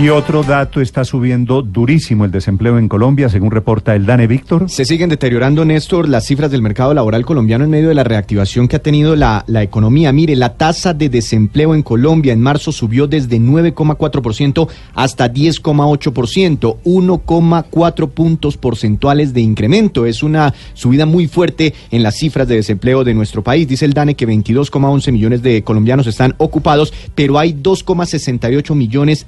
Y otro dato, está subiendo durísimo el desempleo en Colombia, según reporta el DANE Víctor. Se siguen deteriorando, Néstor, las cifras del mercado laboral colombiano en medio de la reactivación que ha tenido la, la economía. Mire, la tasa de desempleo en Colombia en marzo subió desde 9,4% hasta 10,8%, 1,4 puntos porcentuales de incremento. Es una subida muy fuerte en las cifras de desempleo de nuestro país. Dice el DANE que 22,11 millones de colombianos están ocupados, pero hay 2,68 millones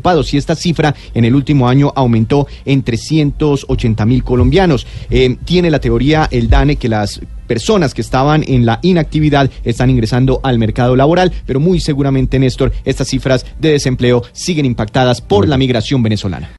desocupados y esta cifra en el último año aumentó en 380 mil colombianos. Eh, tiene la teoría el DANE que las personas que estaban en la inactividad están ingresando al mercado laboral, pero muy seguramente, Néstor, estas cifras de desempleo siguen impactadas por la migración venezolana.